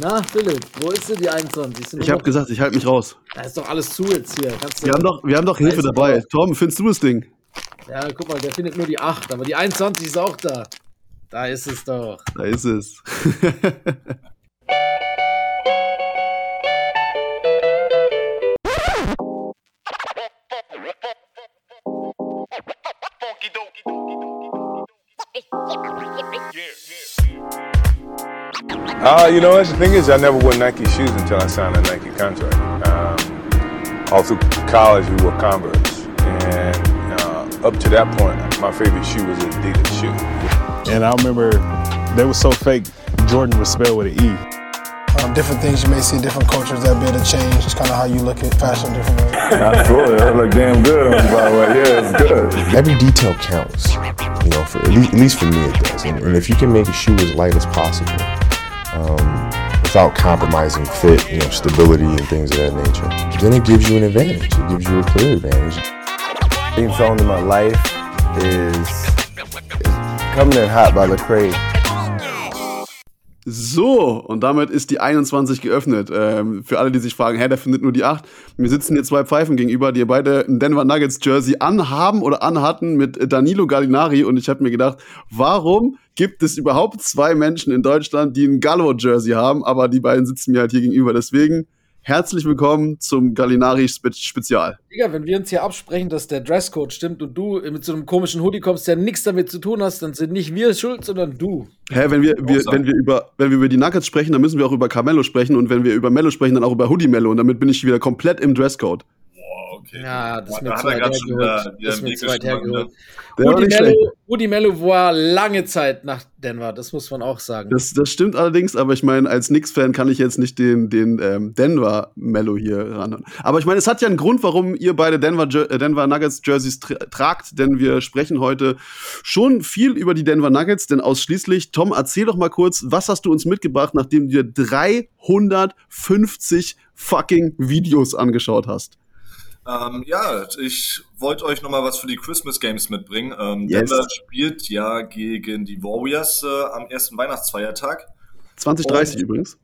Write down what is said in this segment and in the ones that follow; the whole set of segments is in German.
Na, Philipp, wo ist denn die 21? Ich habe gesagt, ich halte mich raus. Da ist doch alles zu jetzt hier. Kannst wir, haben doch, wir haben doch Hilfe dabei. Tom, findest du das Ding? Ja, guck mal, der findet nur die 8, aber die 21 ist auch da. Da ist es doch. Da ist es. Uh, you know what? The thing is, I never wore Nike shoes until I signed a Nike contract. Um, all through college, we wore Converse. And uh, up to that point, my favorite shoe was an Adidas shoe. And I remember they were so fake, Jordan was spelled with an E. Um, different things you may see, different cultures that bit of change. It's kind of how you look at fashion different ways. Absolutely, I look damn good on you, by the way. Yeah, it's good. Every detail counts, you know, for at least, at least for me it does. And, and if you can make a shoe as light as possible, um, without compromising fit, you know, stability and things of that nature, then it gives you an advantage. It gives you a clear advantage. Theme song in my life is, is Coming in Hot by Lecrae. So, und damit ist die 21 geöffnet. Ähm, für alle, die sich fragen, hä, der findet nur die 8. Mir sitzen hier zwei Pfeifen gegenüber, die beide ein Denver Nuggets Jersey anhaben oder anhatten mit Danilo Gallinari. Und ich habe mir gedacht, warum gibt es überhaupt zwei Menschen in Deutschland, die ein Gallo Jersey haben? Aber die beiden sitzen mir halt hier gegenüber. Deswegen Herzlich willkommen zum Gallinari Spezial. Digga, wenn wir uns hier absprechen, dass der Dresscode stimmt und du mit so einem komischen Hoodie kommst, der nichts damit zu tun hast, dann sind nicht wir schuld, sondern du. Hä, wenn wir, wir wenn wir über wenn wir über die Nuggets sprechen, dann müssen wir auch über Carmelo sprechen und wenn wir über Mello sprechen, dann auch über Hoodie Mello und damit bin ich wieder komplett im Dresscode okay. Ja, das ist mir zu weit hergeholt. Das ist mir zu weit hergeholt. Woody Mello, war lange Zeit nach Denver, das muss man auch sagen. Das, das stimmt allerdings, aber ich meine, als Knicks-Fan kann ich jetzt nicht den, den ähm, Denver Mello hier ran. Aber ich meine, es hat ja einen Grund, warum ihr beide Denver, äh, Denver Nuggets Jerseys tra tragt, denn wir sprechen heute schon viel über die Denver Nuggets, denn ausschließlich, Tom, erzähl doch mal kurz, was hast du uns mitgebracht, nachdem du dir 350 fucking Videos angeschaut hast? Ähm, ja, ich wollte euch noch mal was für die Christmas Games mitbringen. Ähm, yes. Denver spielt ja gegen die Warriors äh, am ersten Weihnachtsfeiertag. 2030 Und übrigens.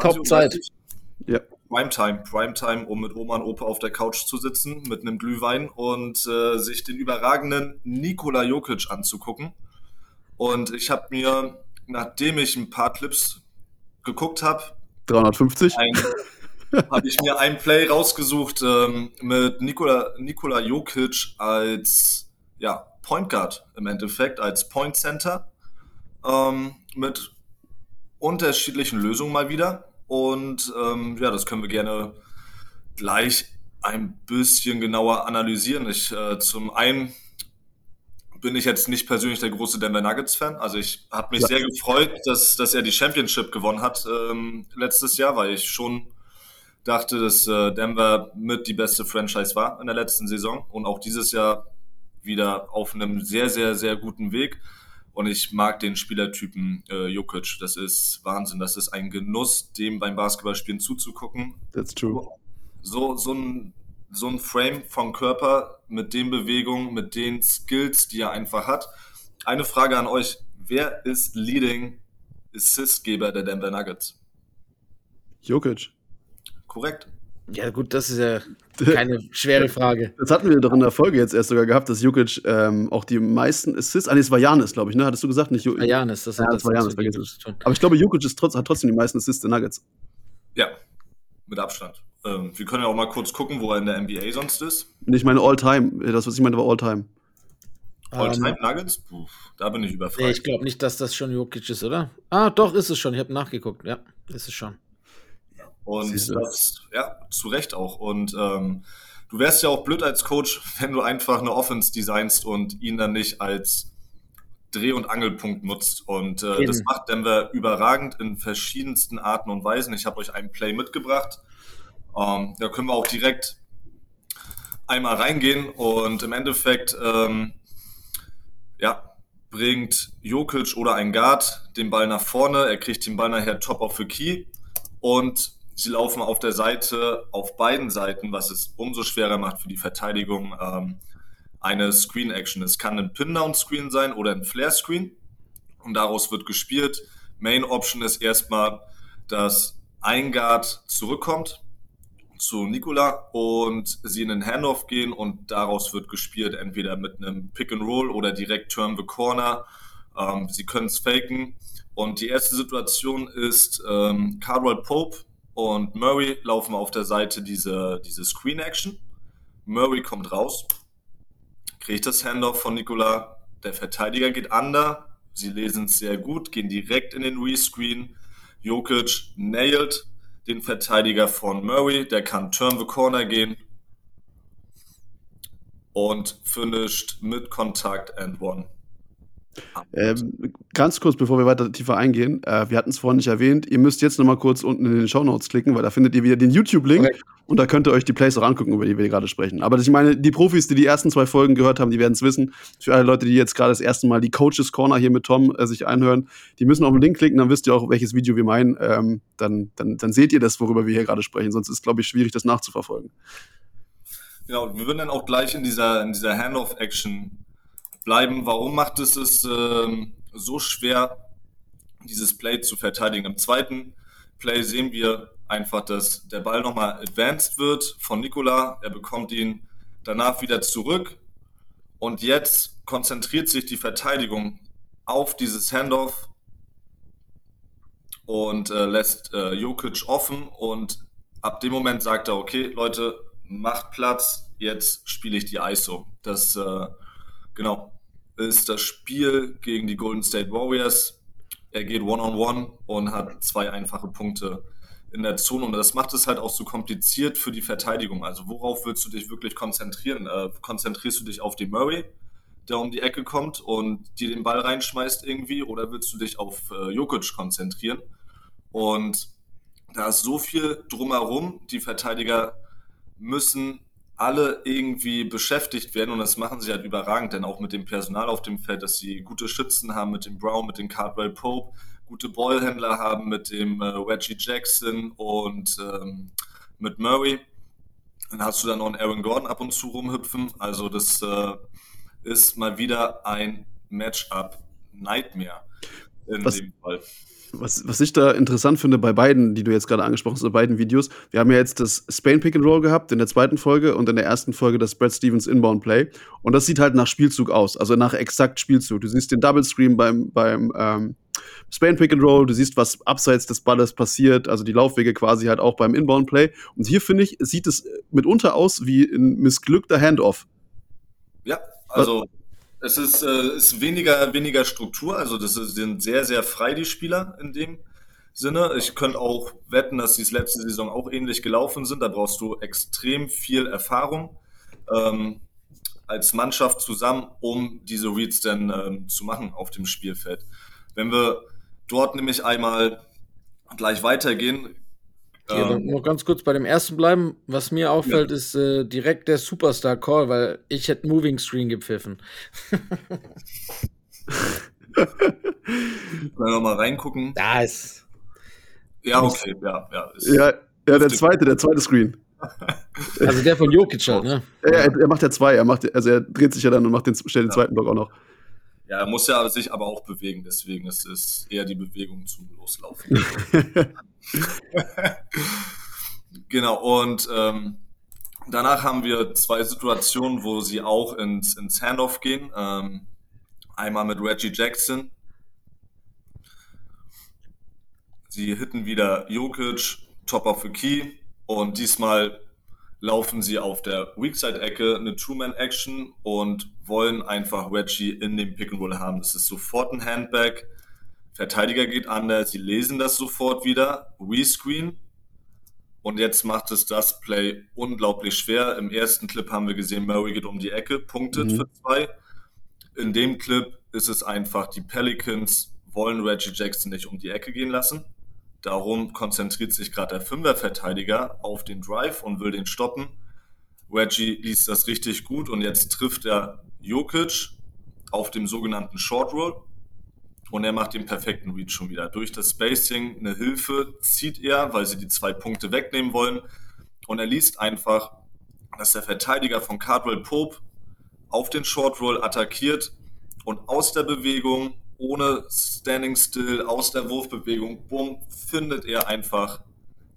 Top-Zeit. Ja. Primetime, Primetime, um mit Oma und Opa auf der Couch zu sitzen, mit einem Glühwein und äh, sich den überragenden Nikola Jokic anzugucken. Und ich habe mir, nachdem ich ein paar Clips geguckt habe, 350? Ein, habe ich mir ein Play rausgesucht ähm, mit Nikola, Nikola Jokic als ja, Point Guard im Endeffekt, als Point Center ähm, mit unterschiedlichen Lösungen mal wieder. Und ähm, ja, das können wir gerne gleich ein bisschen genauer analysieren. Ich äh, zum einen bin ich jetzt nicht persönlich der große Denver Nuggets Fan. Also ich habe mich ja. sehr gefreut, dass, dass er die Championship gewonnen hat ähm, letztes Jahr, weil ich schon dachte, dass äh, Denver mit die beste Franchise war in der letzten Saison und auch dieses Jahr wieder auf einem sehr, sehr, sehr guten Weg. Und ich mag den Spielertypen äh, Jokic. Das ist Wahnsinn. Das ist ein Genuss, dem beim Basketballspielen zuzugucken. That's true. So, so ein, so ein Frame vom Körper mit den Bewegungen, mit den Skills, die er einfach hat. Eine Frage an euch. Wer ist Leading Assistgeber der Denver Nuggets? Jokic. Korrekt. Ja, gut, das ist ja keine schwere Frage. Das hatten wir doch in der Folge jetzt erst sogar gehabt, dass Jukic ähm, auch die meisten Assists. Ah, nee, es war Janis, glaube ich, ne? Hattest du gesagt? Nicht J Janis, das, ja, das, das war Janis, Aber ich glaube, Jukic ist trotz, hat trotzdem die meisten Assists der Nuggets. Ja, mit Abstand. Ähm, wir können ja auch mal kurz gucken, wo er in der NBA sonst ist. Ich meine All-Time. Das, was ich meinte, war All-Time. All-Time um, ähm, Nuggets? Puh, da bin ich überfragt. Nee, ich glaube nicht, dass das schon Jokic ist, oder? Ah, doch, ist es schon. Ich habe nachgeguckt. Ja, ist es schon. Und das, ja, zu Recht auch. Und ähm, du wärst ja auch blöd als Coach, wenn du einfach eine Offense designst und ihn dann nicht als Dreh- und Angelpunkt nutzt. Und äh, das macht Denver überragend in verschiedensten Arten und Weisen. Ich habe euch einen Play mitgebracht. Ähm, da können wir auch direkt einmal reingehen und im Endeffekt, ähm, ja, bringt Jokic oder ein Guard den Ball nach vorne. Er kriegt den Ball nachher top of the key und Sie laufen auf der Seite, auf beiden Seiten, was es umso schwerer macht für die Verteidigung, ähm, eine Screen Action. Es kann ein Pin-Down-Screen sein oder ein Flare-Screen und daraus wird gespielt. Main Option ist erstmal dass ein Guard zurückkommt zu Nikola und sie in den Handoff gehen und daraus wird gespielt, entweder mit einem Pick and Roll oder direkt Turn the Corner. Ähm, sie können es faken. Und die erste Situation ist, ähm, Cardwell Pope und Murray laufen auf der Seite diese, diese Screen Action. Murray kommt raus, kriegt das Handoff von Nikola. Der Verteidiger geht under. Sie lesen es sehr gut, gehen direkt in den Rescreen. Jokic nailed den Verteidiger von Murray. Der kann turn the corner gehen und finished mit Kontakt and one. Ähm, ganz kurz, bevor wir weiter tiefer eingehen, äh, wir hatten es vorhin nicht erwähnt, ihr müsst jetzt nochmal kurz unten in den Show Notes klicken, weil da findet ihr wieder den YouTube-Link okay. und da könnt ihr euch die Plays auch angucken, über die wir gerade sprechen. Aber ich meine, die Profis, die die ersten zwei Folgen gehört haben, die werden es wissen. Für alle Leute, die jetzt gerade das erste Mal die Coaches Corner hier mit Tom äh, sich einhören, die müssen auf den Link klicken, dann wisst ihr auch, welches Video wir meinen. Ähm, dann, dann, dann seht ihr das, worüber wir hier gerade sprechen. Sonst ist, glaube ich, schwierig, das nachzuverfolgen. Genau, wir würden dann auch gleich in dieser, in dieser Handoff-Action bleiben. Warum macht es es ähm, so schwer, dieses Play zu verteidigen? Im zweiten Play sehen wir einfach, dass der Ball nochmal advanced wird von Nikola. Er bekommt ihn danach wieder zurück. Und jetzt konzentriert sich die Verteidigung auf dieses Handoff und äh, lässt äh, Jokic offen. Und ab dem Moment sagt er, okay, Leute, macht Platz, jetzt spiele ich die ISO. Das, äh, genau, ist das Spiel gegen die Golden State Warriors. Er geht One-on-One -on -one und hat zwei einfache Punkte in der Zone. Und das macht es halt auch so kompliziert für die Verteidigung. Also worauf willst du dich wirklich konzentrieren? Äh, konzentrierst du dich auf die Murray, der um die Ecke kommt und dir den Ball reinschmeißt irgendwie? Oder willst du dich auf äh, Jokic konzentrieren? Und da ist so viel drumherum. Die Verteidiger müssen alle irgendwie beschäftigt werden und das machen sie halt überragend, denn auch mit dem Personal auf dem Feld, dass sie gute Schützen haben mit dem Brown, mit dem Cardwell Pope, gute Ballhändler haben mit dem äh, Reggie Jackson und ähm, mit Murray. Dann hast du dann noch einen Aaron Gordon ab und zu rumhüpfen. Also das äh, ist mal wieder ein Matchup Nightmare in was, dem Fall. Was, was ich da interessant finde bei beiden, die du jetzt gerade angesprochen hast, bei beiden Videos, wir haben ja jetzt das Spain Pick and Roll gehabt in der zweiten Folge und in der ersten Folge das Brad Stevens Inbound Play. Und das sieht halt nach Spielzug aus, also nach exakt Spielzug. Du siehst den Double Screen beim, beim ähm, Spain Pick and Roll, du siehst, was abseits des Balles passiert, also die Laufwege quasi halt auch beim Inbound Play. Und hier finde ich, sieht es mitunter aus wie ein missglückter Handoff. Ja, also. Was? Es ist, äh, ist weniger, weniger Struktur, also das sind sehr, sehr frei, die Spieler in dem Sinne. Ich könnte auch wetten, dass die letzte Saison auch ähnlich gelaufen sind. Da brauchst du extrem viel Erfahrung ähm, als Mannschaft zusammen, um diese Reads dann ähm, zu machen auf dem Spielfeld. Wenn wir dort nämlich einmal gleich weitergehen, ja, ähm, noch ganz kurz bei dem ersten bleiben. Was mir auffällt, ja. ist äh, direkt der Superstar Call, weil ich hätte Moving Screen gepfiffen. Können wir mal reingucken? Da ist. Ja, okay, ja, ja. Ja, ja, der zweite, der zweite Screen. Also der von Jokic halt, ne? Ja, er, er, macht ja zwei, er macht, also er dreht sich ja dann und macht den, stellt den ja. zweiten Block auch noch. Ja, er muss ja sich aber auch bewegen, deswegen ist es eher die Bewegung zum Loslaufen. genau, und ähm, danach haben wir zwei Situationen, wo sie auch ins, ins Handoff gehen. Ähm, einmal mit Reggie Jackson. Sie hitten wieder Jokic, Top of the Key und diesmal laufen sie auf der Weakside-Ecke eine Two-Man-Action und wollen einfach Reggie in dem Pick-and-Roll haben. Das ist sofort ein Handback. Verteidiger geht anders, sie lesen das sofort wieder, Rescreen. Und jetzt macht es das Play unglaublich schwer. Im ersten Clip haben wir gesehen, Murray geht um die Ecke, punktet mhm. für zwei. In dem Clip ist es einfach, die Pelicans wollen Reggie Jackson nicht um die Ecke gehen lassen. Darum konzentriert sich gerade der Fünfer-Verteidiger auf den Drive und will den stoppen. Reggie liest das richtig gut und jetzt trifft er Jokic auf dem sogenannten Short Roll und er macht den perfekten Read schon wieder. Durch das Spacing eine Hilfe zieht er, weil sie die zwei Punkte wegnehmen wollen. Und er liest einfach, dass der Verteidiger von Cardwell Pope auf den Short Roll attackiert und aus der Bewegung ohne Standing Still, aus der Wurfbewegung, bumm, findet er einfach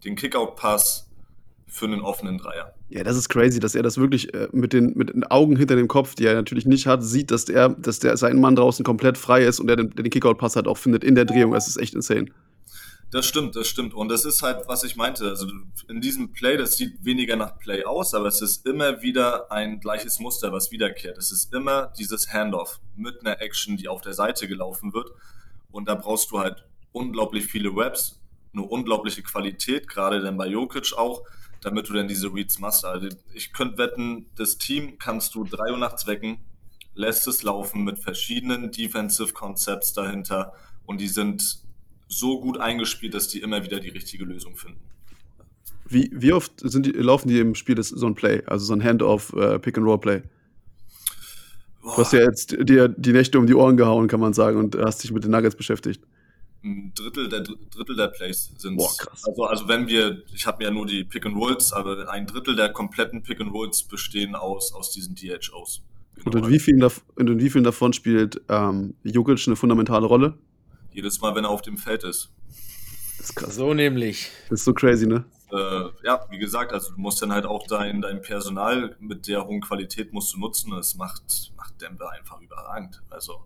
den Kickout-Pass für einen offenen Dreier. Ja, das ist crazy, dass er das wirklich äh, mit, den, mit den Augen hinter dem Kopf, die er natürlich nicht hat, sieht, dass der, dass der sein Mann draußen komplett frei ist und er den, den Kickout-Pass halt auch findet in der Drehung. Das ist echt insane. Das stimmt, das stimmt. Und das ist halt, was ich meinte. Also in diesem Play, das sieht weniger nach Play aus, aber es ist immer wieder ein gleiches Muster, was wiederkehrt. Es ist immer dieses Handoff mit einer Action, die auf der Seite gelaufen wird. Und da brauchst du halt unglaublich viele Raps, eine unglaubliche Qualität, gerade dann bei Jokic auch, damit du dann diese Reads machst. Also ich könnte wetten, das Team kannst du drei Uhr nachts wecken, lässt es laufen mit verschiedenen Defensive Concepts dahinter und die sind so gut eingespielt, dass die immer wieder die richtige Lösung finden. Wie, wie oft sind die, laufen die im Spiel so ein Play, also so ein Handoff, äh, Pick-and-Roll-Play? Du hast ja jetzt dir die Nächte um die Ohren gehauen, kann man sagen, und hast dich mit den Nuggets beschäftigt. Ein Drittel der, Drittel der Plays sind. Boah, krass. Also, also wenn wir, ich habe ja nur die Pick and Rolls, aber ein Drittel der kompletten Pick and Rolls bestehen aus, aus diesen DHOs. Genau. Und in wie vielen, in wie vielen davon spielt ähm, Jokic eine fundamentale Rolle? Jedes Mal, wenn er auf dem Feld ist. Das ist krass. So nämlich. Das ist so crazy, ne? Äh, ja, wie gesagt, also du musst dann halt auch dein, dein Personal mit der hohen Qualität musst du nutzen. Das macht, macht Denver einfach überragend. Also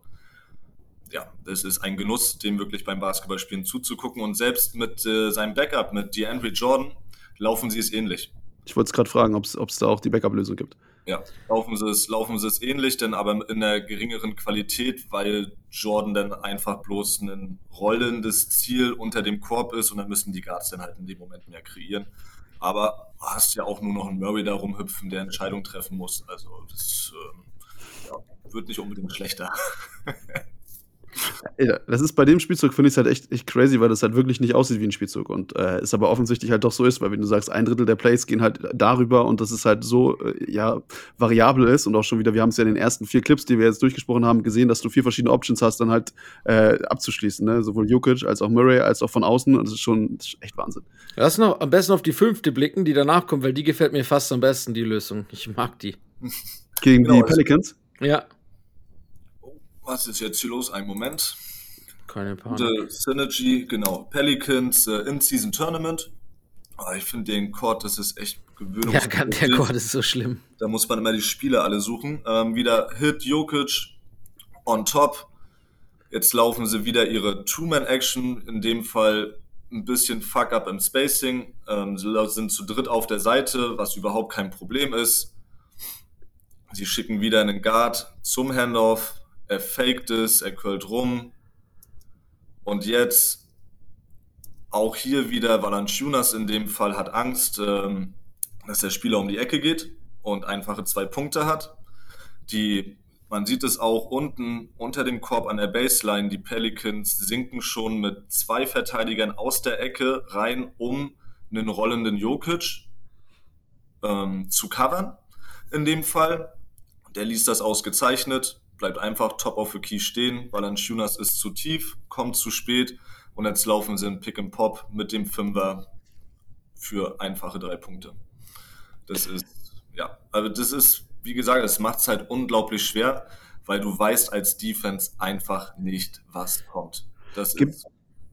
ja, das ist ein Genuss, dem wirklich beim Basketballspielen zuzugucken. Und selbst mit äh, seinem Backup, mit DeAndre Jordan, laufen sie es ähnlich. Ich wollte es gerade fragen, ob es da auch die Backup-Lösung gibt. Ja, laufen sie es, laufen sie es ähnlich, denn aber in einer geringeren Qualität, weil Jordan dann einfach bloß ein rollendes Ziel unter dem Korb ist und dann müssen die Guards dann halt in dem Moment mehr kreieren. Aber du hast ja auch nur noch einen Murray da rumhüpfen, der Entscheidung treffen muss. Also das ähm, ja, wird nicht unbedingt schlechter. Ja, das ist bei dem Spielzug, finde ich es halt echt, echt crazy, weil das halt wirklich nicht aussieht wie ein Spielzug. Und äh, es aber offensichtlich halt doch so ist, weil wenn du sagst, ein Drittel der Plays gehen halt darüber und das ist halt so, äh, ja, variabel ist und auch schon wieder, wir haben es ja in den ersten vier Clips, die wir jetzt durchgesprochen haben, gesehen, dass du vier verschiedene Options hast, dann halt äh, abzuschließen. Ne? Sowohl Jokic als auch Murray als auch von außen. Und das ist schon das ist echt Wahnsinn. Lass noch am besten auf die fünfte blicken, die danach kommt, weil die gefällt mir fast am besten, die Lösung. Ich mag die. Gegen genau, die Pelicans? Ja. Was ist jetzt hier los? Ein Moment. Keine Panik. Gute Synergy, genau. Pelicans äh, In-Season Tournament. Aber ich finde den Chord, das ist echt gewöhnlich. Ja, kann, der Chord ist so schlimm. Da muss man immer die Spiele alle suchen. Ähm, wieder Hit Jokic on top. Jetzt laufen sie wieder ihre Two-Man-Action. In dem Fall ein bisschen Fuck-up im Spacing. Ähm, sie sind zu dritt auf der Seite, was überhaupt kein Problem ist. Sie schicken wieder einen Guard zum Handoff er faked es, er quält rum. Und jetzt auch hier wieder Valanciunas in dem Fall hat Angst, ähm, dass der Spieler um die Ecke geht und einfache zwei Punkte hat. Die, man sieht es auch unten unter dem Korb an der Baseline. Die Pelicans sinken schon mit zwei Verteidigern aus der Ecke rein, um einen rollenden Jokic ähm, zu covern. In dem Fall. Der liest das ausgezeichnet bleibt einfach top of the key stehen. Valanciunas ist zu tief, kommt zu spät und jetzt laufen sie in Pick and Pop mit dem Fünfer für einfache drei Punkte. Das ist, ja, also das ist, wie gesagt, es macht es halt unglaublich schwer, weil du weißt als Defense einfach nicht, was kommt. Das Gibt, ist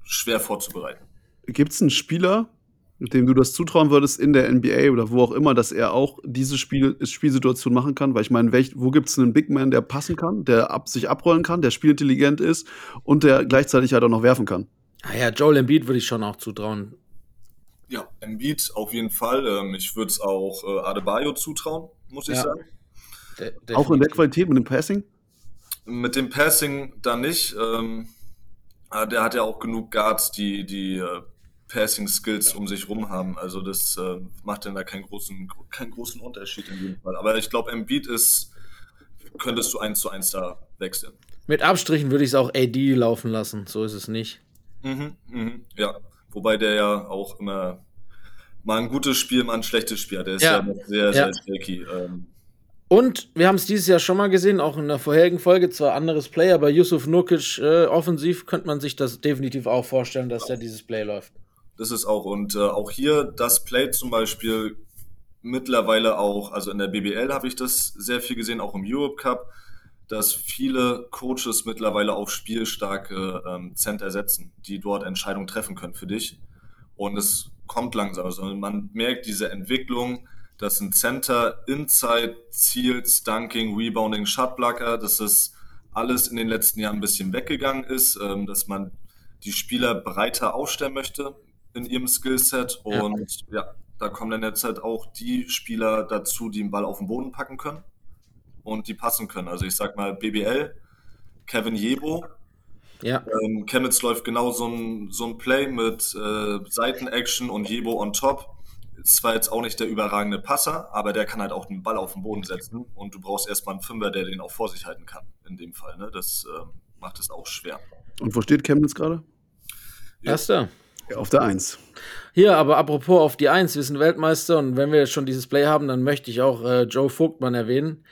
schwer vorzubereiten. Gibt es einen Spieler, dem du das zutrauen würdest in der NBA oder wo auch immer, dass er auch diese Spiel Spielsituation machen kann? Weil ich meine, wo gibt es einen Big Man, der passen kann, der ab, sich abrollen kann, der spielintelligent ist und der gleichzeitig halt auch noch werfen kann? Ah ja, Joel Embiid würde ich schon auch zutrauen. Ja, Embiid auf jeden Fall. Ähm, ich würde es auch äh, Adebayo zutrauen, muss ich ja. sagen. De auch in der Qualität mit dem Passing? Mit dem Passing da nicht. Ähm, ah, der hat ja auch genug Guards, die, die äh, Passing Skills um sich rum haben. Also das äh, macht dann da keinen großen, keinen großen Unterschied in jedem Fall. Aber ich glaube, Embiid ist, könntest du eins zu eins da wechseln. Mit Abstrichen würde ich es auch AD laufen lassen. So ist es nicht. Mhm, mhm, ja, wobei der ja auch immer mal ein gutes Spiel, mal ein schlechtes Spiel hat. Der ist ja, ja sehr, sehr ja. shaky. Ähm, und wir haben es dieses Jahr schon mal gesehen, auch in der vorherigen Folge, zwar anderes Play, aber Yusuf Nurkic äh, offensiv könnte man sich das definitiv auch vorstellen, dass ja. da dieses Play läuft. Das ist auch. Und äh, auch hier das Play zum Beispiel mittlerweile auch, also in der BBL habe ich das sehr viel gesehen, auch im Europe Cup. dass viele Coaches mittlerweile auf spielstarke ähm, Center setzen, die dort Entscheidungen treffen können für dich. Und es kommt langsam. Also man merkt diese Entwicklung, dass ein Center Inside zielt, Dunking, Rebounding, Shotblocker, dass das alles in den letzten Jahren ein bisschen weggegangen ist, ähm, dass man die Spieler breiter aufstellen möchte in ihrem Skillset. Und ja. ja, da kommen dann jetzt halt auch die Spieler dazu, die den Ball auf den Boden packen können und die passen können. Also ich sag mal BBL, Kevin Jebo. Ja. Ähm, Chemnitz läuft genau so ein, so ein Play mit äh, Seitenaction und Jebo on top. Ist zwar jetzt auch nicht der überragende Passer, aber der kann halt auch den Ball auf den Boden setzen und du brauchst erstmal einen Fünfer, der den auch vor sich halten kann, in dem Fall. Ne? Das äh, macht es auch schwer. Und wo steht Chemnitz gerade? Erster. Ja, auf der Eins. Hier, aber apropos auf die Eins, wir sind Weltmeister und wenn wir jetzt schon dieses Play haben, dann möchte ich auch äh, Joe Vogtmann erwähnen,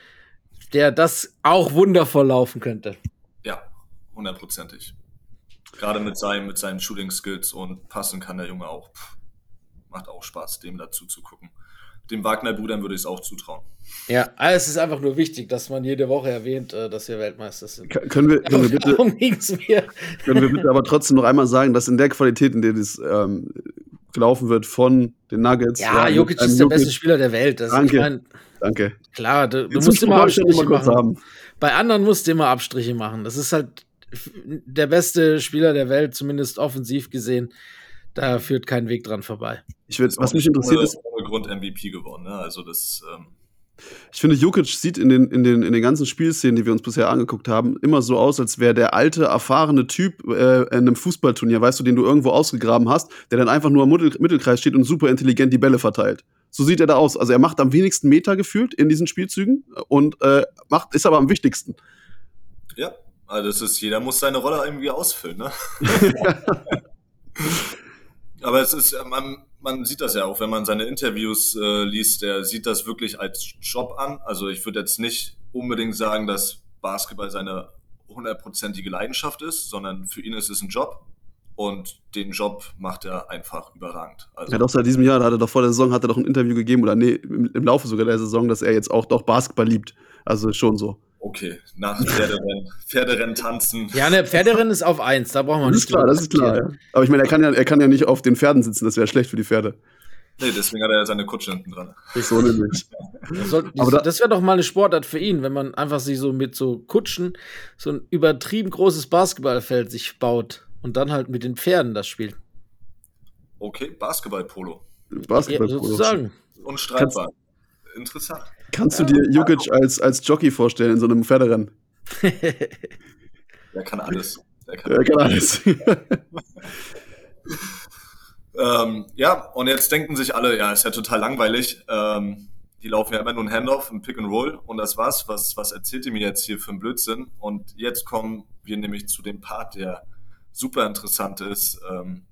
der das auch wundervoll laufen könnte. Ja, hundertprozentig. Gerade mit, seinem, mit seinen Shooting-Skills und passen kann der Junge auch. Pff, macht auch Spaß, dem dazu zu gucken. Dem Wagner-Brudern würde ich es auch zutrauen. Ja, es ist einfach nur wichtig, dass man jede Woche erwähnt, äh, dass wir Weltmeister sind. Können wir, können wir bitte, Darum ging's mir. können wir bitte aber trotzdem noch einmal sagen, dass in der Qualität, in der das ähm, gelaufen wird von den Nuggets. Ja, mit Jokic ist der beste Spieler der Welt. Das, Danke. Ich mein, Danke. klar, du, du Den musst immer ja Abstriche machen. haben. Bei anderen musst du immer Abstriche machen. Das ist halt der beste Spieler der Welt, zumindest offensiv gesehen. Da führt kein Weg dran vorbei. Ich würd, was mich interessiert ist, ohne Grund MVP geworden. Ne? Also das, ähm, ich finde, Jokic sieht in den, in, den, in den ganzen Spielszenen, die wir uns bisher angeguckt haben, immer so aus, als wäre der alte, erfahrene Typ äh, in einem Fußballturnier, weißt du, den du irgendwo ausgegraben hast, der dann einfach nur Mittel Mittelkreis steht und super intelligent die Bälle verteilt. So sieht er da aus. Also er macht am wenigsten Meter gefühlt in diesen Spielzügen und äh, macht, ist aber am wichtigsten. ja, also das ist, jeder muss seine Rolle irgendwie ausfüllen. Ne? Aber es ist, man, man sieht das ja auch, wenn man seine Interviews äh, liest, der sieht das wirklich als Job an. Also ich würde jetzt nicht unbedingt sagen, dass Basketball seine hundertprozentige Leidenschaft ist, sondern für ihn ist es ein Job. Und den Job macht er einfach überragend. Also, hat auch seit diesem Jahr, da hat er doch vor der Saison, hat er doch ein Interview gegeben, oder nee, im, im Laufe sogar der Saison, dass er jetzt auch doch Basketball liebt. Also schon so. Okay, nach Pferderennen, Pferderennen tanzen. Ja, ne, Pferderennen ist auf eins, da brauchen wir Das nicht ist klar, das ist klar. Ja. Aber ich meine, er kann ja, er kann ja nicht auf den Pferden sitzen, das wäre schlecht für die Pferde. Nee, deswegen hat er ja seine Kutsche hinten dran. So nämlich. Das, Aber da- das wäre doch mal eine Sportart für ihn, wenn man einfach sich so mit so Kutschen so ein übertrieben großes Basketballfeld sich baut und dann halt mit den Pferden das spielt. Okay, Basketball-Polo. Ja, Basketball. sozusagen. Unstreitbar. Interessant. Kannst du dir Jokic als, als Jockey vorstellen in so einem Pferderennen? Der kann alles. Der kann Er kann alles. Ähm, ja, und jetzt denken sich alle, ja, ist ja total langweilig. Ähm, die laufen ja immer nur ein Handoff, ein Pick and Roll und das war's. Was, was erzählt ihr mir jetzt hier für einen Blödsinn? Und jetzt kommen wir nämlich zu dem Part, der super interessant ist. Ähm,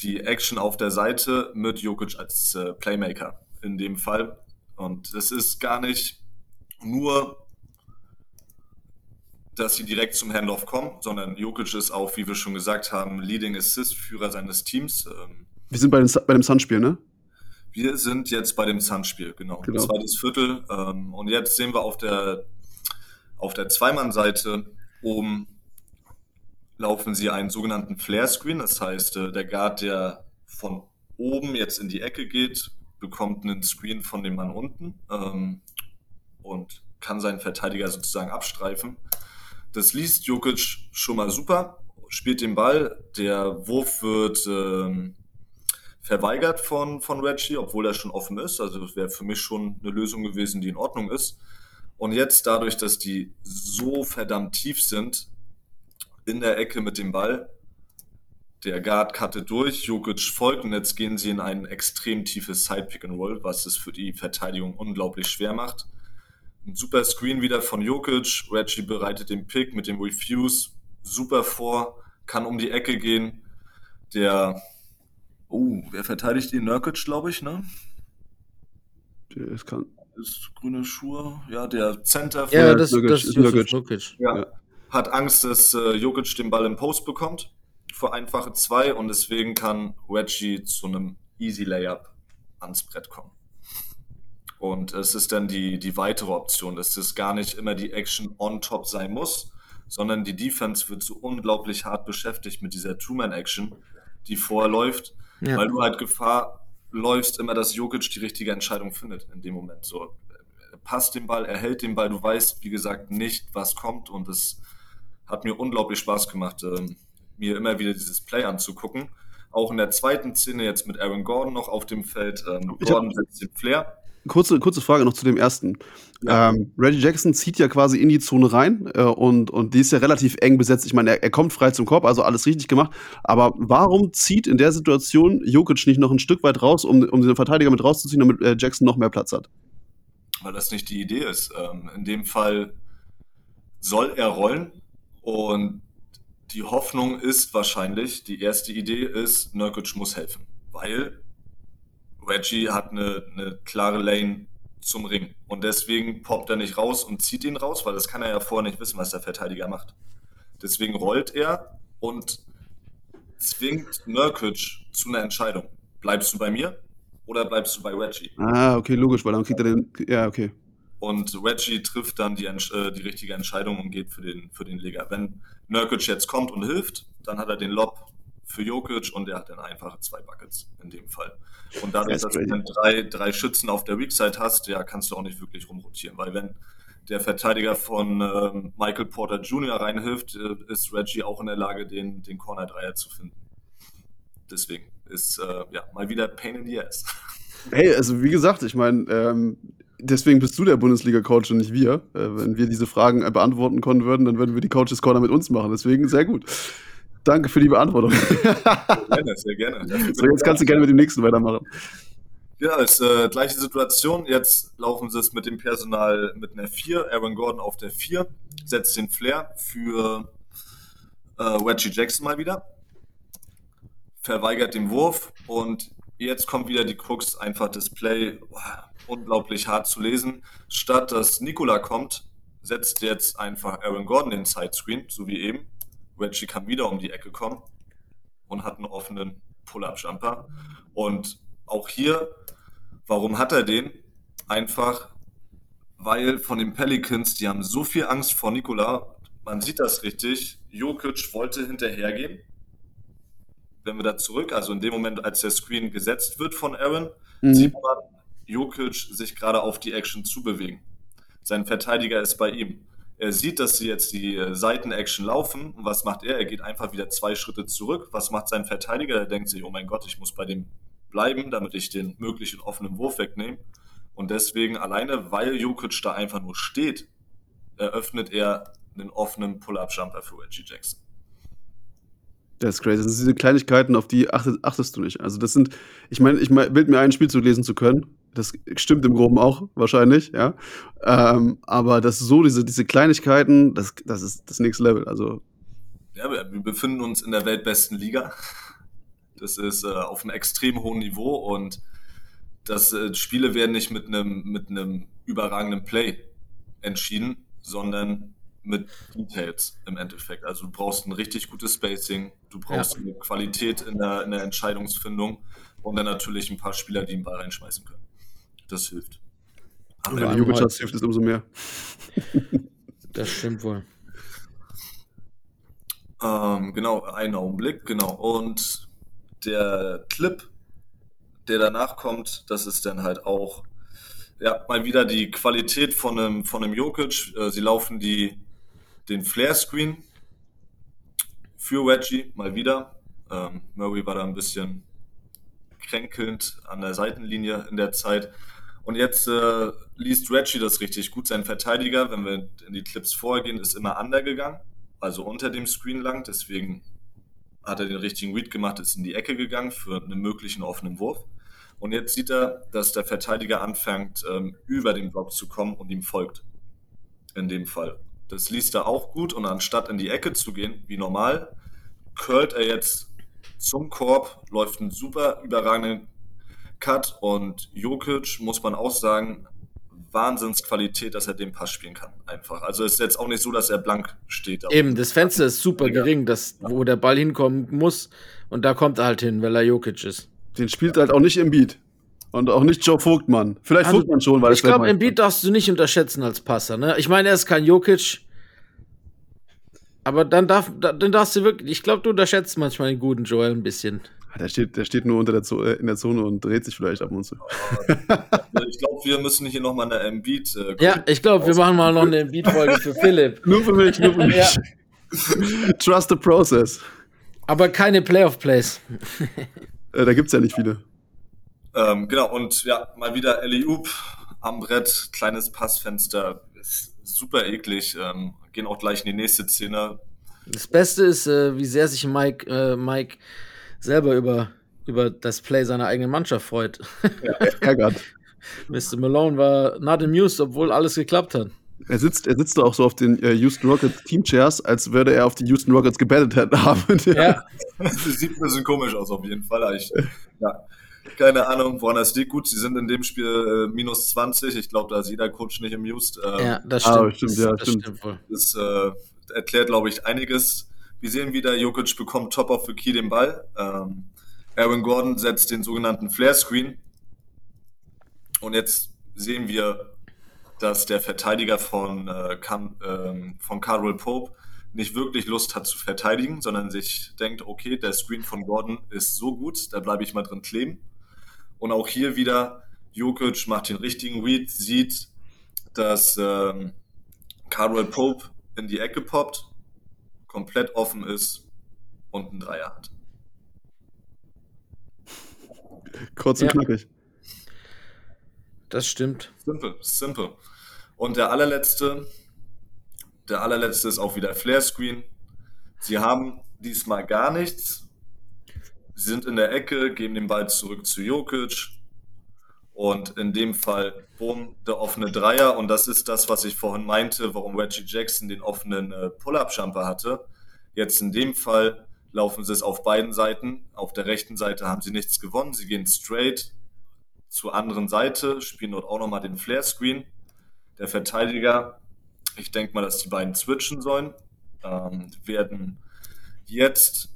die Action auf der Seite mit Jokic als äh, Playmaker in dem Fall. Und es ist gar nicht nur, dass sie direkt zum Handoff kommen, sondern Jokic ist auch, wie wir schon gesagt haben, Leading Assist, Führer seines Teams. Ähm, Wir sind bei, den, bei dem Sun-Spiel, ne? wir sind jetzt bei dem Sun-Spiel, genau. Genau. Zweites Viertel. Ähm, und jetzt sehen wir auf der, auf der Zweimann-Seite oben laufen sie einen sogenannten Flare-Screen. Das heißt, äh, der Guard, der von oben jetzt in die Ecke geht, bekommt einen Screen von dem Mann unten ähm, und kann seinen Verteidiger sozusagen abstreifen. Das liest Jokic schon mal super, spielt den Ball, der Wurf wird ähm, verweigert von, von Reggie, obwohl er schon offen ist. Also das wäre für mich schon eine Lösung gewesen, die in Ordnung ist. Und jetzt dadurch, dass die so verdammt tief sind, in der Ecke mit dem Ball, der Guard cuttet durch, Jokic folgt und jetzt gehen sie in ein extrem tiefes Side-Pick and Roll, was es für die Verteidigung unglaublich schwer macht. Ein super Screen wieder von Jokic, Reggie bereitet den Pick mit dem Refuse super vor, kann um die Ecke gehen. Der, oh, wer verteidigt ihn? Nurkic, glaube ich, ne? Das kann, Ist grüne Schuhe, ja, der Center von Ja, das, Nurkic, das ist ist Nurkic. Nurkic. Ja. Ja. Hat Angst, dass äh, Jokic den Ball im Post bekommt für einfache zwei und deswegen kann Reggie zu einem Easy Layup ans Brett kommen. Und es ist dann die, die weitere Option, dass das gar nicht immer die Action on top sein muss, sondern die Defense wird so unglaublich hart beschäftigt mit dieser Two-Man-Action, die vorher läuft, Ja. weil du halt Gefahr läufst, immer, dass Jokic die richtige Entscheidung findet in dem Moment. So, er passt den Ball, er hält den Ball, du weißt, wie gesagt, nicht, was kommt und es hat mir unglaublich Spaß gemacht, ähm, mir immer wieder dieses Play anzugucken. Auch in der zweiten Szene jetzt mit Aaron Gordon noch auf dem Feld. Ähm, Gordon setzt den Flair. Kurze, kurze Frage noch zu dem ersten. Ja. Ähm, Reggie Jackson zieht ja quasi in die Zone rein äh, und, und die ist ja relativ eng besetzt. Ich meine, er, er kommt frei zum Korb, also alles richtig gemacht. Aber warum zieht in der Situation Jokic nicht noch ein Stück weit raus, um, um den Verteidiger mit rauszuziehen, damit äh, Jackson noch mehr Platz hat? weil das nicht die Idee ist. Ähm, in dem Fall soll er rollen und die Hoffnung ist wahrscheinlich, die erste Idee ist, Nurkic muss helfen, weil Reggie hat eine, eine klare Lane zum Ring und deswegen poppt er nicht raus und zieht ihn raus, weil das kann er ja vorher nicht wissen, was der Verteidiger macht. Deswegen rollt er und zwingt Nurkic zu einer Entscheidung. Bleibst du bei mir oder bleibst du bei Reggie? Ah, okay, logisch, weil dann kriegt er den. Ja, okay. Und Reggie trifft dann die, äh, die richtige Entscheidung und geht für den, für den Leger. Wenn Nurkic jetzt kommt und hilft, dann hat er den Lob für Jokic und er hat dann einfache zwei Buckets in dem Fall. Und dadurch, dass du dann drei, drei Schützen auf der Weakside hast, ja, kannst du auch nicht wirklich rumrotieren. Weil wenn der Verteidiger von ähm, Michael Porter Jr. reinhilft, äh, ist Reggie auch in der Lage, den, den Corner-Dreier zu finden. Deswegen ist äh, ja mal wieder Pain in the Ass. Hey, also wie gesagt, ich meine, ähm, deswegen bist du der Bundesliga-Coach und nicht wir. Äh, wenn wir diese Fragen äh, beantworten können würden, dann würden wir die Coaches Corner mit uns machen. Deswegen sehr gut. Danke für die Beantwortung. Gerne, sehr gerne. So, jetzt kannst du gerne mit dem nächsten weitermachen. Ja, ist äh, gleiche Situation. Jetzt laufen sie es mit dem Personal mit einer 4. Aaron Gordon auf der 4, setzt den Flair für äh, Reggie Jackson mal wieder, verweigert den Wurf und jetzt kommt wieder die Crux, einfach das Play boah, unglaublich hart zu lesen. Statt dass Nikola kommt, setzt jetzt einfach Aaron Gordon den Sidescreen, so wie eben. Reggie kann wieder um die Ecke kommen und hat einen offenen Pull-Up-Jumper. Und auch hier, warum hat er den? Einfach, weil von den Pelicans, die haben so viel Angst vor Nikola, man sieht das richtig, Jokic wollte hinterhergehen. Wenn wir da zurück, also in dem Moment, als der Screen gesetzt wird von Aaron, Mhm. sieht man Jokic sich gerade auf die Action zubewegen. Sein Verteidiger ist bei ihm. Er sieht, dass sie jetzt die äh, Seiten-Action laufen. Und was macht er? Er geht einfach wieder zwei Schritte zurück. Was macht sein Verteidiger? Er denkt sich, oh mein Gott, ich muss bei dem bleiben, damit ich den möglichen offenen Wurf wegnehme. Und deswegen alleine, weil Jokic da einfach nur steht, eröffnet er einen offenen Pull-Up-Jumper für Reggie Jackson. Das ist crazy. Das sind diese Kleinigkeiten, auf die achtest, achtest du nicht. Also, das sind, ich meine, ich mein, bild mir ein, Spielzug lesen zu können. Das stimmt im Groben auch, wahrscheinlich, ja. Ähm, aber das so, diese, diese Kleinigkeiten, das, das ist das nächste Level. Also, Ja, wir, wir befinden uns in der weltbesten Liga. Das ist äh, auf einem extrem hohen Niveau und das äh, Spiele werden nicht mit einem mit einem überragenden Play entschieden, sondern mit Details im Endeffekt. Also du brauchst ein richtig gutes Spacing, du brauchst eine Qualität in der, in der Entscheidungsfindung und dann natürlich ein paar Spieler, die den Ball reinschmeißen können. Das hilft. wenn du Jokic heute- hast, hilft es umso mehr. Das stimmt wohl. Ähm, genau, einen Augenblick, genau. Und der Clip, der danach kommt, das ist dann halt auch ja, mal wieder die Qualität von einem, von einem Jokic. Äh, sie laufen die, den Flare-Screen für Reggie mal wieder. Ähm, Murray war da ein bisschen kränkelnd an der Seitenlinie in der Zeit. Und jetzt äh, liest Reggie das richtig gut. Sein Verteidiger, wenn wir in die Clips vorgehen, ist immer undergegangen, also unter dem Screen lang. Deswegen hat er den richtigen Read gemacht, ist in die Ecke gegangen für einen möglichen offenen Wurf. Und jetzt sieht er, dass der Verteidiger anfängt, ähm, über den Block zu kommen und ihm folgt. In dem Fall. Das liest er auch gut und anstatt in die Ecke zu gehen, wie normal, curlt er jetzt zum Korb, läuft einen super überragenden Cut und Jokic, muss man auch sagen, Wahnsinnsqualität, dass er den Pass spielen kann. Einfach. Also es ist jetzt auch nicht so, dass er blank steht. Eben, das Fenster ist super gering, das, wo der Ball hinkommen muss. Und da kommt er halt hin, weil er Jokic ist. Den spielt halt auch nicht im Beat. Und auch nicht Joe Vogtmann. Vielleicht Also, Vogtmann schon, weil ich glaube, Weltmeister Embiid darfst du nicht unterschätzen als Passer. Ne? Ich meine, er ist kein Jokic. Aber dann, darf, da- dann darfst du wirklich, ich glaube, du unterschätzt manchmal den guten Joel ein bisschen. Der steht, der steht nur unter der Zo äh, in der Zone und dreht sich vielleicht ab und zu. Ich glaube, wir müssen hier nochmal eine Embiid. Äh, Ja, ich glaube, wir machen mal noch eine Embiid-Folge für Philipp. Nur für mich, nur für mich. Ja. Trust the process. Aber keine Playoff-Plays. Äh, da gibt's ja nicht viele. Ähm, genau, und ja, mal wieder Ellie Oop am Brett, kleines Passfenster. Ist super eklig. Ähm, gehen auch gleich in die nächste Szene. Das Beste ist, äh, wie sehr sich Mike, äh, Mike selber über, über das Play seiner eigenen Mannschaft freut. Ärgert. Mr. Malone war not amused, obwohl alles geklappt hat. Er sitzt, er sitzt auch so auf den äh, Houston Rockets Teamchairs, als würde er auf die Houston Rockets gebettet hätten haben. Ja, Sieht ein bisschen komisch aus, auf jeden Fall. Ich, ja, keine Ahnung, woran das liegt. Gut, sie sind in dem Spiel äh, minus 20. Ich glaube, da ist jeder Coach nicht amused. Ähm, ja, das Ah, stimmt. stimmt, das, ja, das stimmt. stimmt wohl. Das äh, erklärt, glaube ich, einiges. Wir sehen wieder, Jokic bekommt Top of the Key den Ball. Ähm, Aaron Gordon setzt den sogenannten Flare Screen. Und jetzt sehen wir, dass der Verteidiger von, äh, Cam, ähm, von Cardwell Pope nicht wirklich Lust hat zu verteidigen, sondern sich denkt, okay, der Screen von Gordon ist so gut, da bleibe ich mal drin kleben. Und auch hier wieder, Jokic macht den richtigen Read, sieht, dass ähm, Cardwell Pope in die Ecke poppt, komplett offen ist und einen Dreier hat. Kurz und Ja. knackig. Das stimmt. Simple, simple. Und der allerletzte, der allerletzte ist auch wieder Flare Screen. Sie haben diesmal gar nichts. Sie sind in der Ecke, geben den Ball zurück zu Jokic. Und in dem Fall, boom, der offene Dreier. Und das ist das, was ich vorhin meinte, warum Reggie Jackson den offenen äh, Pull-Up-Jumper hatte. Jetzt in dem Fall laufen sie es auf beiden Seiten. Auf der rechten Seite haben sie nichts gewonnen. Sie gehen straight zur anderen Seite, spielen dort auch nochmal den Flare-Screen. Der Verteidiger, ich denke mal, dass die beiden switchen sollen, ähm, werden jetzt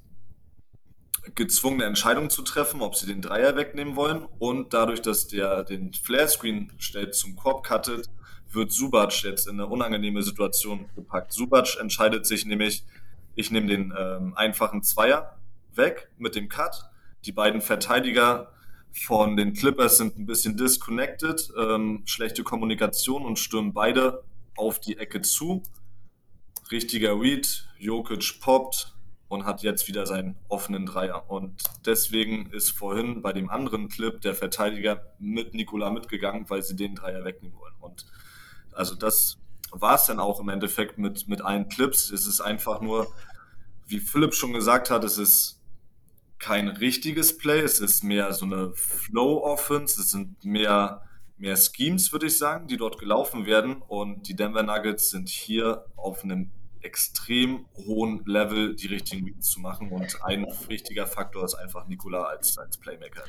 gezwungen, eine Entscheidung zu treffen, ob sie den Dreier wegnehmen wollen. Und dadurch, dass der den Flare-Screen stellt zum Korb cuttet, wird Subac jetzt in eine unangenehme Situation gepackt. Subac entscheidet sich nämlich, ich nehme den ähm, einfachen Zweier weg mit dem Cut. Die beiden Verteidiger von den Clippers sind ein bisschen disconnected, ähm, schlechte Kommunikation und stürmen beide auf die Ecke zu. Richtiger Read, Jokic poppt und hat jetzt wieder seinen offenen Dreier. Und deswegen ist vorhin bei dem anderen Clip der Verteidiger mit Nikola mitgegangen, weil sie den Dreier wegnehmen wollen. Und also das war es dann auch im Endeffekt mit, mit allen Clips. Es ist einfach nur, wie Philipp schon gesagt hat, es ist kein richtiges Play, es ist mehr so eine Flow-Offense, es sind mehr, mehr Schemes, würde ich sagen, die dort gelaufen werden. Und die Denver Nuggets sind hier auf einem extrem hohen Level, die richtigen Reads zu machen. Und ein wichtiger Faktor ist einfach Nikola als, als Playmaker.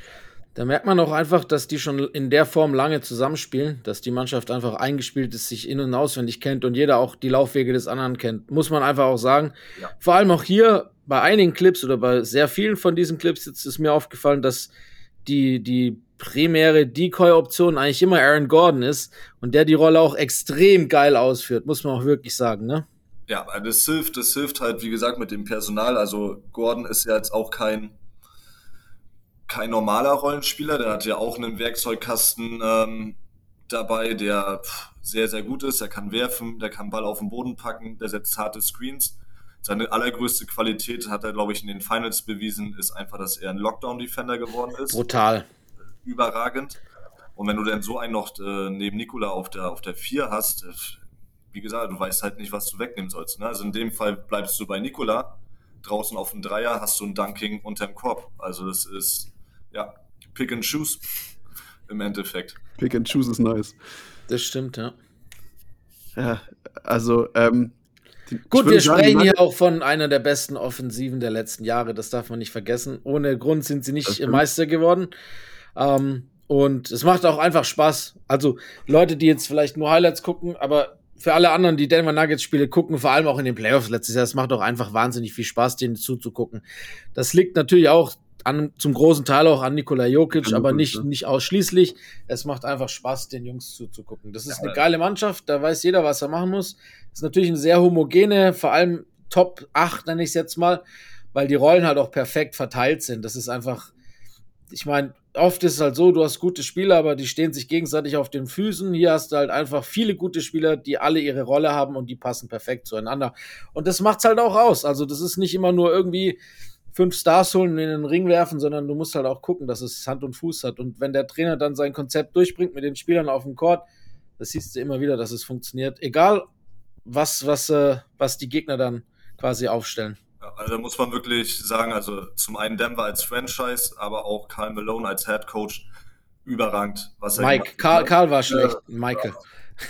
Da merkt man auch einfach, dass die schon in der Form lange zusammenspielen, dass die Mannschaft einfach eingespielt ist, sich in- und auswendig kennt und jeder auch die Laufwege des anderen kennt. Muss man einfach auch sagen. Ja. Vor allem auch hier bei einigen Clips oder bei sehr vielen von diesen Clips jetzt ist mir aufgefallen, dass die, die primäre Decoy-Option eigentlich immer Aaron Gordon ist und der die Rolle auch extrem geil ausführt, muss man auch wirklich sagen, ne? Ja, das hilft, das hilft halt, wie gesagt, mit dem Personal. Also Gordon ist ja jetzt auch kein, kein normaler Rollenspieler, der hat ja auch einen Werkzeugkasten ähm, dabei, der sehr, sehr gut ist. Er kann werfen, der kann Ball auf den Boden packen, der setzt harte Screens. Seine allergrößte Qualität hat er, glaube ich, in den Finals bewiesen, ist einfach, dass er ein Lockdown-Defender geworden ist Brutal. überragend. Und wenn du dann so einen noch äh, neben Nikola auf der, auf der 4 hast, äh, wie gesagt, du weißt halt nicht, was du wegnehmen sollst. Ne? Also in dem Fall bleibst du bei Nikola. Draußen auf dem Dreier hast du ein Dunking unterm Korb. Also das ist, ja, Pick and Choose im Endeffekt. Pick and choose ist nice. Das stimmt, ja. Ja, also, ähm, die, Gut, wir sagen, sprechen hier auch von einer der besten Offensiven der letzten Jahre, das darf man nicht vergessen. Ohne Grund sind sie nicht. Meister geworden. Ähm, und es macht auch einfach Spaß. Also Leute, die jetzt vielleicht nur Highlights gucken, aber für alle anderen, die Denver Nuggets Spiele gucken, vor allem auch in den Playoffs letztes Jahr, es macht auch einfach wahnsinnig viel Spaß, denen zuzugucken. Das liegt natürlich auch an, zum großen Teil auch an Nikola Jokic, aber nicht, nicht ausschließlich. Es macht einfach Spaß, den Jungs zuzugucken. Das ist eine geile Mannschaft, da weiß jeder, was er machen muss. Ist natürlich eine sehr homogene, vor allem Top 8, nenne ich es jetzt mal, weil die Rollen halt auch perfekt verteilt sind. Das ist einfach, ich meine, oft ist es halt so, du hast gute Spieler, aber die stehen sich gegenseitig auf den Füßen. Hier hast du halt einfach viele gute Spieler, die alle ihre Rolle haben und die passen perfekt zueinander. Und das macht's halt auch aus. Also, das ist nicht immer nur irgendwie fünf Stars holen und in den Ring werfen, sondern du musst halt auch gucken, dass es Hand und Fuß hat. Und wenn der Trainer dann sein Konzept durchbringt mit den Spielern auf dem Court, das siehst du immer wieder, dass es funktioniert. Egal, was, was, äh, was die Gegner dann quasi aufstellen. Also da muss man wirklich sagen, also zum einen Denver als Franchise, aber auch Karl Malone als Head Coach überragend. Was er Mike, Karl. Karl war schlecht. Michael.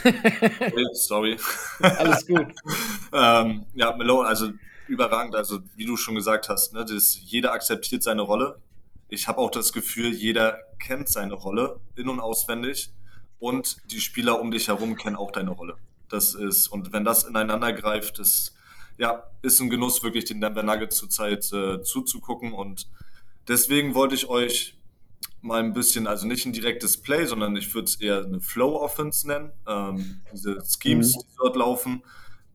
Sorry. Alles gut. ähm, ja, Malone, also überragend, also wie du schon gesagt hast, ne, das, jeder akzeptiert seine Rolle. Ich habe auch das Gefühl, jeder kennt seine Rolle in- und auswendig und die Spieler um dich herum kennen auch deine Rolle. Das ist, und wenn das ineinander greift, das ja, ist ein Genuss, wirklich den Denver Nuggets zurzeit äh, zuzugucken und deswegen wollte ich euch mal ein bisschen, also nicht ein direktes Play, sondern ich würde es eher eine Flow-Offense nennen. Ähm, diese Schemes, Mhm. die dort laufen.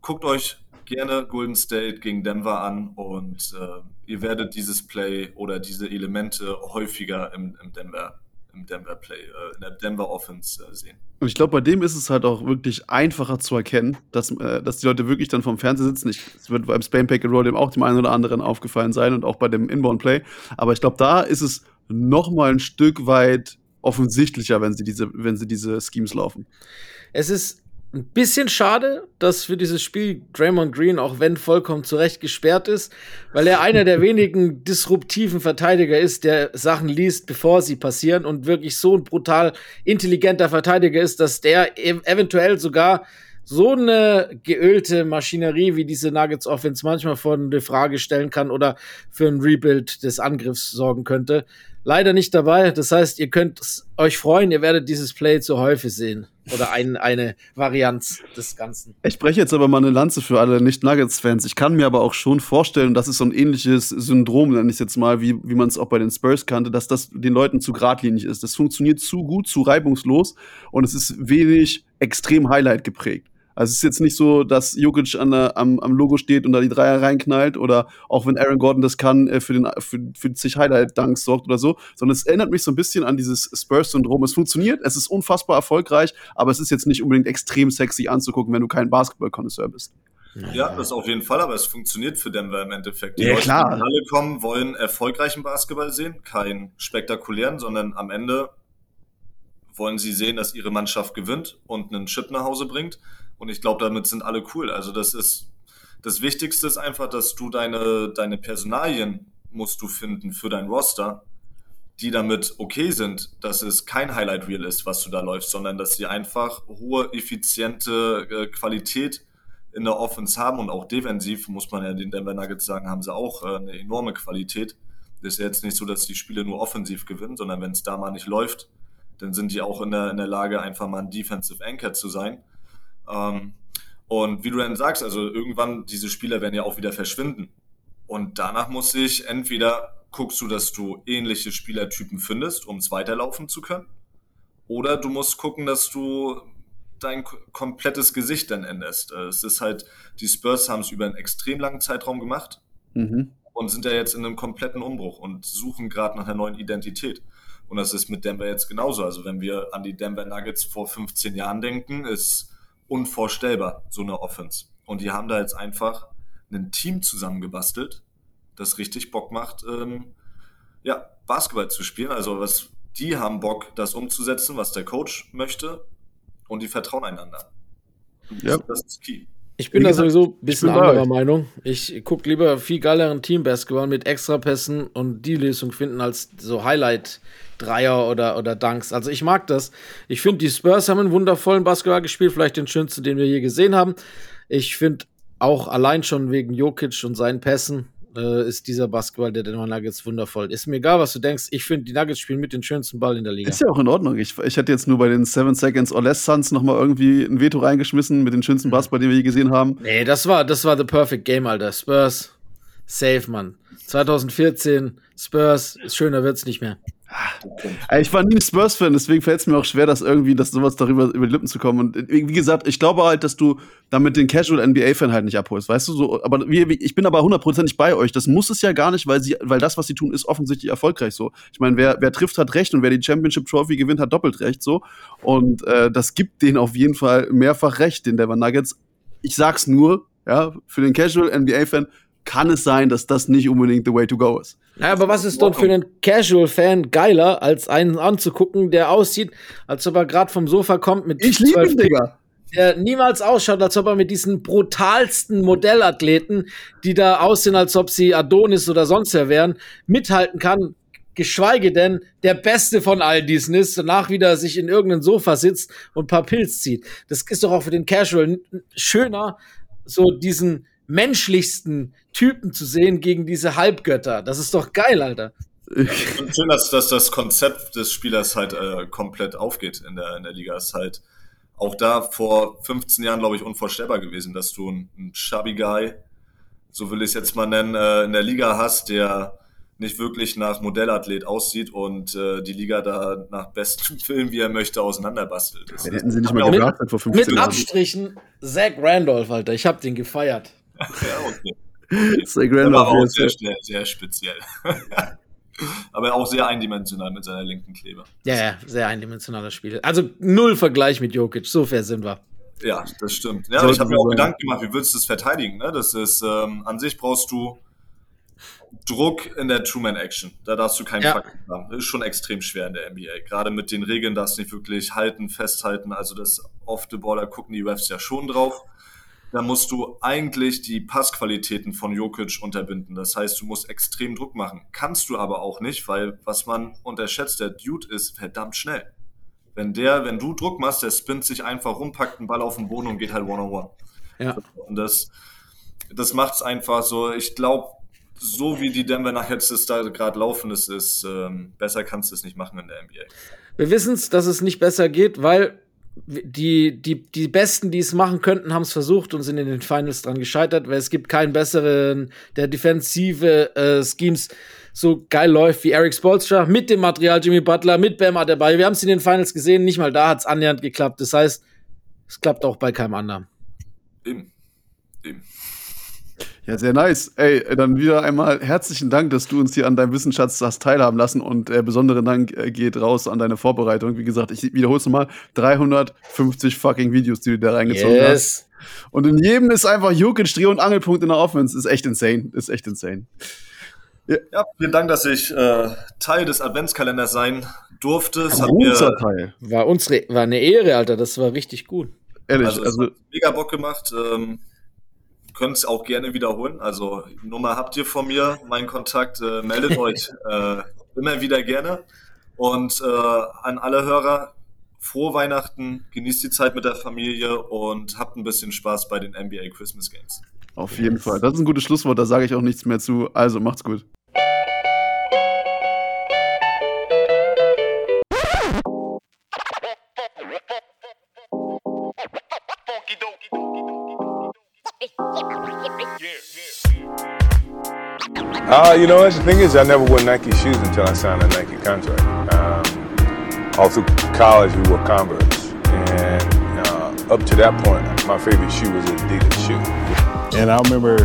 Guckt euch gerne Golden State gegen Denver an und äh, ihr werdet dieses Play oder diese Elemente häufiger im, im Denver im Denver Play, äh, in der Denver Offense äh, sehen. Und ich glaube, bei dem ist es halt auch wirklich einfacher zu erkennen, dass, äh, dass die Leute wirklich dann vom Fernseher sitzen. Ich, es wird beim Spam Pack and Roll dem auch dem einen oder anderen aufgefallen sein und auch bei dem Inbound Play. Aber ich glaube, da ist es noch mal ein Stück weit offensichtlicher, wenn sie diese, wenn sie diese Schemes laufen. Es ist ein bisschen schade, dass für dieses Spiel Draymond Green, auch wenn vollkommen zu Recht gesperrt ist, weil er einer der wenigen disruptiven Verteidiger ist, der Sachen liest, bevor sie passieren und wirklich so ein brutal intelligenter Verteidiger ist, dass der ev eventuell sogar so eine geölte Maschinerie wie diese Nuggets Offense manchmal vor eine Frage stellen kann oder für ein Rebuild des Angriffs sorgen könnte. Leider nicht dabei. Das heißt, ihr könnt euch freuen, ihr werdet dieses Play zu häufig sehen. Oder ein, eine Varianz des Ganzen. Ich spreche jetzt aber mal eine Lanze für alle Nicht-Nuggets-Fans. Ich kann mir aber auch schon vorstellen, das ist so ein ähnliches Syndrom, nenne ich es jetzt mal, wie, wie man es auch bei den Spurs kannte, dass das den Leuten zu geradlinig ist. Das funktioniert zu gut, zu reibungslos und es ist wenig extrem Highlight geprägt. Also es ist jetzt nicht so, dass Jokic an der, am, am Logo steht und da die Dreier reinknallt oder auch wenn Aaron Gordon das kann, äh, für, den, für, für zig Highlight-Dunks sorgt oder so, sondern es erinnert mich so ein bisschen an dieses Spurs-Syndrom. Es funktioniert, es ist unfassbar erfolgreich, aber es ist jetzt nicht unbedingt extrem sexy anzugucken, wenn du kein Basketball-Konnoisseur bist. Ja, das auf jeden Fall, aber es funktioniert für Denver im Endeffekt. Die Ja, Leute, klar. die Halle kommen, wollen erfolgreichen Basketball sehen, keinen spektakulären, sondern am Ende wollen sie sehen, dass ihre Mannschaft gewinnt und einen Chip nach Hause bringt. Und ich glaube, damit sind alle cool. Also das ist das Wichtigste ist einfach, dass du deine, deine Personalien musst du finden für dein Roster, die damit okay sind, dass es kein Highlight Reel ist, was du da läufst, sondern dass sie einfach hohe, effiziente äh, Qualität in der Offense haben und auch defensiv, muss man ja den Denver Nuggets sagen, haben sie auch äh, eine enorme Qualität. Das ist ja jetzt nicht so, dass die Spiele nur offensiv gewinnen, sondern wenn es da mal nicht läuft, dann sind die auch in der, in der Lage, einfach mal ein Defensive Anchor zu sein. Ähm, und wie du dann sagst, also irgendwann, diese Spieler werden ja auch wieder verschwinden. Und danach muss ich entweder guckst du, dass du ähnliche Spielertypen findest, um es weiterlaufen zu können. Oder du musst gucken, dass du dein komplettes Gesicht dann änderst. Äh, Es ist halt, die Spurs haben es über einen extrem langen Zeitraum gemacht Mhm. und sind ja jetzt in einem kompletten Umbruch und suchen gerade nach einer neuen Identität. Und das ist mit Denver jetzt genauso. Also wenn wir an die Denver Nuggets vor 15 Jahren denken, ist unvorstellbar, so eine Offense. Und die haben da jetzt einfach ein Team zusammengebastelt, das richtig Bock macht, ähm, ja, Basketball zu spielen. Also was, die haben Bock, das umzusetzen, was der Coach möchte. Und die vertrauen einander. Ja. Das ist key. Ich bin Wie da gesagt, sowieso ein bisschen anderer. Meinung. Ich gucke lieber viel geileren Team-Basketball mit Extrapässen und die Lösung finden als so Highlight-Dreier oder, oder Dunks. Also ich mag das. Ich finde, die Spurs haben einen wundervollen Basketball gespielt, vielleicht den schönsten, den wir je gesehen haben. Ich finde auch allein schon wegen Jokic und seinen Pässen äh, ist dieser Basketball der Denver Nuggets wundervoll. Ist mir egal, was du denkst. Ich finde, die Nuggets spielen mit den schönsten Ball in der Liga. Ist ja auch in Ordnung. Ich, ich hätte jetzt nur bei den Seven Seconds or Less Suns noch mal irgendwie ein Veto reingeschmissen mit den schönsten Basketball, den wir je gesehen haben. Nee, das war, das war the perfect game, Alter. Spurs Safe, Mann. 2014, Spurs, schöner wird's nicht mehr. Ich war nie ein Spurs-Fan, deswegen fällt es mir auch schwer, dass irgendwie das sowas darüber über die Lippen zu kommen. Und wie gesagt, ich glaube halt, dass du damit den Casual NBA-Fan halt nicht abholst, weißt du so. Aber ich bin aber hundertprozentig bei euch. Das muss es ja gar nicht, weil sie, weil das, was sie tun, ist offensichtlich erfolgreich so. Ich meine, wer, wer trifft, hat recht und wer die Championship Trophy gewinnt, hat doppelt recht so. Und äh, das gibt denen auf jeden Fall mehrfach recht, den Denver Nuggets. Ich sag's nur, ja, für den Casual NBA-Fan kann es sein, dass das nicht unbedingt the way to go ist. Ja, aber was ist denn für einen Casual-Fan geiler, als einen anzugucken, der aussieht, als ob er gerade vom Sofa kommt mit Ich liebe ihn, Digga. Der niemals ausschaut, als ob er mit diesen brutalsten Modellathleten, die da aussehen, als ob sie Adonis oder sonst wer wären, mithalten kann. Geschweige denn der Beste von all diesen ist, danach wieder sich in irgendein Sofa sitzt und ein paar Pilz zieht. Das ist doch auch für den Casual schöner, so diesen menschlichsten Typen zu sehen gegen diese Halbgötter. Das ist doch geil, Alter. Und schön, dass, dass das Konzept des Spielers halt äh, komplett aufgeht in der, in der Liga. Ist halt auch da vor 15 Jahren, glaube ich, unvorstellbar gewesen, dass du einen, einen Chubby Guy, so will ich es jetzt mal nennen, äh, in der Liga hast, der nicht wirklich nach Modellathlet aussieht und äh, die Liga da nach bestem Film, wie er möchte, auseinanderbastelt. Das hätten sie nicht mal gedraftet vor 15 Mit Jahren. Abstrichen Zach Randolph, Alter. Ich hab den gefeiert. Ja, okay. Zach Randolph auch sehr, sehr, sehr speziell. Aber auch sehr eindimensional mit seiner linken Kleber. Ja, ja, sehr eindimensionaler Spiel. Also null Vergleich mit Jokic, so fair sind wir. Ja, das stimmt. Ja, Sollten ich habe mir auch. Gedanken gemacht, wie willst du das verteidigen? Ne? Das ist, ähm, an sich brauchst du Druck in der Two-Man-Action. Da darfst du keinen Ja. Faktor haben. Das ist schon extrem schwer in der NBA. Gerade mit den Regeln darfst du nicht wirklich halten, festhalten. Also das Off-the-Ball, gucken die Refs ja schon drauf. Da musst du eigentlich die Passqualitäten von Jokic unterbinden. Das heißt, du musst extrem Druck machen. Kannst du aber auch nicht, weil was man unterschätzt, der Dude ist verdammt schnell. Wenn der, wenn du Druck machst, der spinnt sich einfach rum, packt einen Ball auf den Boden und geht halt one-on-one. Ja. Und das, das macht's einfach so. Ich glaube, so wie die Denver Nuggets es da gerade laufen, es ist ähm, besser kannst du es nicht machen in der NBA. Wir wissen es, dass es nicht besser geht, weil die, die, die Besten, die es machen könnten, haben es versucht und sind in den Finals dran gescheitert, weil es gibt keinen besseren, der defensive äh, Schemes so geil läuft wie Eric Spolstra mit dem Material Jimmy Butler, mit Bam dabei. Wir haben es in den Finals gesehen, nicht mal da hat es annähernd geklappt. Das heißt, es klappt auch bei keinem anderen. Eben. Eben. Ja, sehr nice. Ey, dann wieder einmal herzlichen Dank, dass du uns hier an deinem Wissensschatz hast teilhaben lassen und äh, besonderen Dank äh, geht raus an deine Vorbereitung. Wie gesagt, ich wiederhole es nochmal, 350 fucking Videos, die du da reingezogen hast. Und in jedem ist einfach Jokic Dreh- und Angelpunkt in der Offense. Ist echt insane. Ist echt insane. Ja, vielen Dank, dass ich äh, Teil des Adventskalenders sein durfte. Es hat mir Großer Teil. War unsere, war eine Ehre, Alter. Das war richtig gut. Ehrlich, also, also, mega Bock gemacht. Ähm, könnt es auch gerne wiederholen. Also Nummer habt ihr von mir, mein Kontakt, äh, meldet euch äh, immer wieder gerne. Und äh, an alle Hörer, frohe Weihnachten, genießt die Zeit mit der Familie und habt ein bisschen Spaß bei den NBA Christmas Games. auf jeden Fall. Das ist ein gutes Schlusswort, da sage ich auch nichts mehr zu. Also, macht's gut. Uh, you know what? The thing is, I never wore Nike shoes until I signed a Nike contract. Um, all through college, we wore Converse. And uh, up to that point, my favorite shoe was an Adidas shoe. And I remember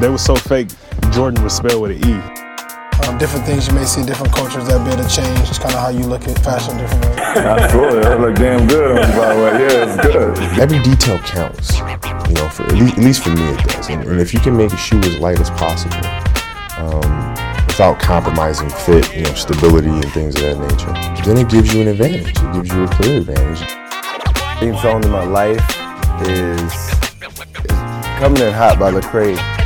they were so fake, Jordan was spelled with an E. Um, different things you may see, in different cultures that be able to change. It's kind of how you look at fashion different ways. Absolutely. That look damn good on you, by the way. Yeah, it's good. Every detail counts, you know, for at least, at least for me it does. And, and if you can make a shoe as light as possible, without compromising fit, you know, stability and things of that nature, then it gives you an advantage. It gives you a clear advantage. Theme song to my life is, is Coming in Hot by the Lecrae.